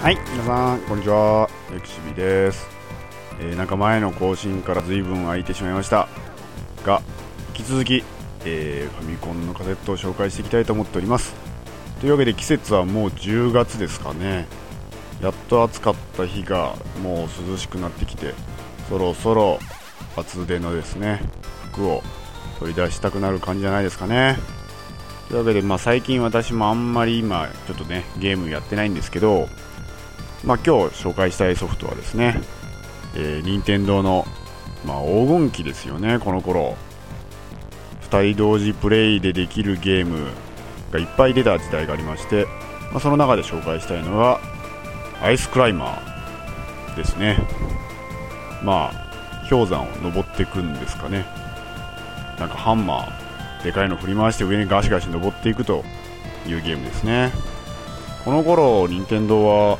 はい、皆さん。こんにちは。エクシビです、えー、なんか前の更新から随分空いてしまいました。が引き続き、えー、ファミコンのカセットを紹介していきたいと思っております。というわけで季節はもう10月ですかね。やっと暑かった日がもう涼しくなってきてそろそろ厚手のですね服を取り出したくなる感じじゃないですかね。というわけで、まあ、最近私もあんまり今ちょっとねゲームやってないんですけど、まあ、今日紹介したいソフトはですね、えー、任天堂の、まあ、黄金期ですよねこの頃。2人同時プレイでできるゲームがいっぱい出た時代がありまして、まあ、その中で紹介したいのはアイスクライマーですね。まあ氷山を登っていくんですかね。なんかハンマーでかいの振り回して上にガシガシ登っていくというゲームですね。この頃任天堂は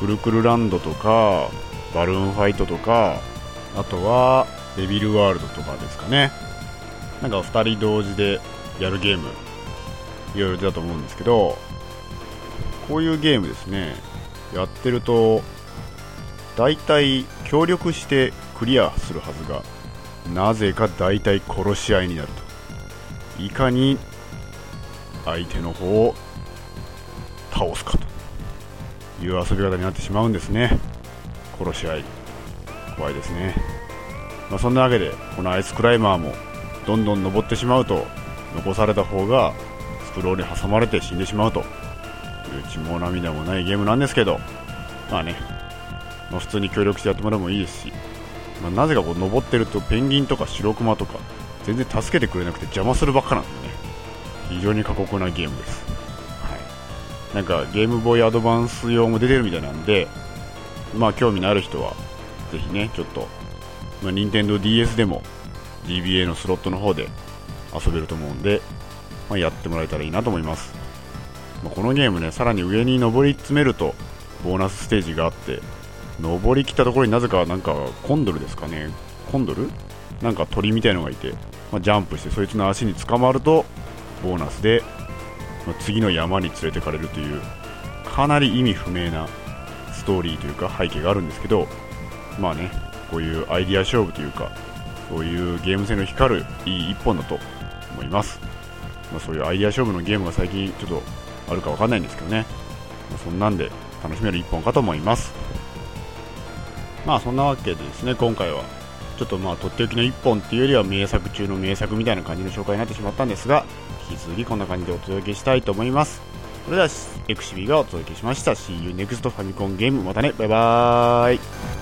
くるくるランドとかバルーンファイトとかあとはデビルワールドとかですかね。なんか2人同時でやるゲームいろいろ出たと思うんですけどこういうゲームですねやってると大体協力してクリアするはずがなぜか大体殺し合いになると。いかに相手の方を倒すかと。いう遊び方になってしまうんですね。殺し合い。怖いですね、まあ、そんなわけでこのアイスクライマーもどんどん登ってしまうと残された方がスクロールに挟まれて死んでしまうという血も涙もないゲームなんですけどまあね、まあ、普通に協力してやってもらうもいいですし、まあ、なぜかこう登ってるとペンギンとかシロクマとか全然助けてくれなくて邪魔するばっかなんでね。非常に過酷なゲームです、なんかゲームボーイアドバンス用も出てるみたいなんでまあ興味のある人はぜひねちょっと、まあ、任天堂 d s でも GBA のスロットの方で遊べると思うんで、まあ、やってもらえたらいいなと思います、まあ、このゲームねさらに上に登り詰めるとボーナスステージがあって登りきったところになぜかなんかコンドルですかね。コンドル？なんか鳥みたいのがいてまあ、ジャンプしてそいつの足に捕まるとボーナスで、次の山に連れてかれるというかなり意味不明なストーリーというか背景があるんですけどまあねこういうアイディア勝負というかそういうゲーム性の光るいい一本だと思います、まあ、そういうアイディア勝負のゲームが最近ちょっとあるかわかんないんですけどね、まあ、そんなんで楽しめる一本かと思います。まあそんなわけでですね今回はちょっとまあとっておきの1本っていうよりは名作中の名作みたいな感じの紹介になってしまったんですが引き続きこんな感じでお届けしたいと思います。それではエクシビがお届けしました。See you next ファミコンゲームまたね。バイバーイ。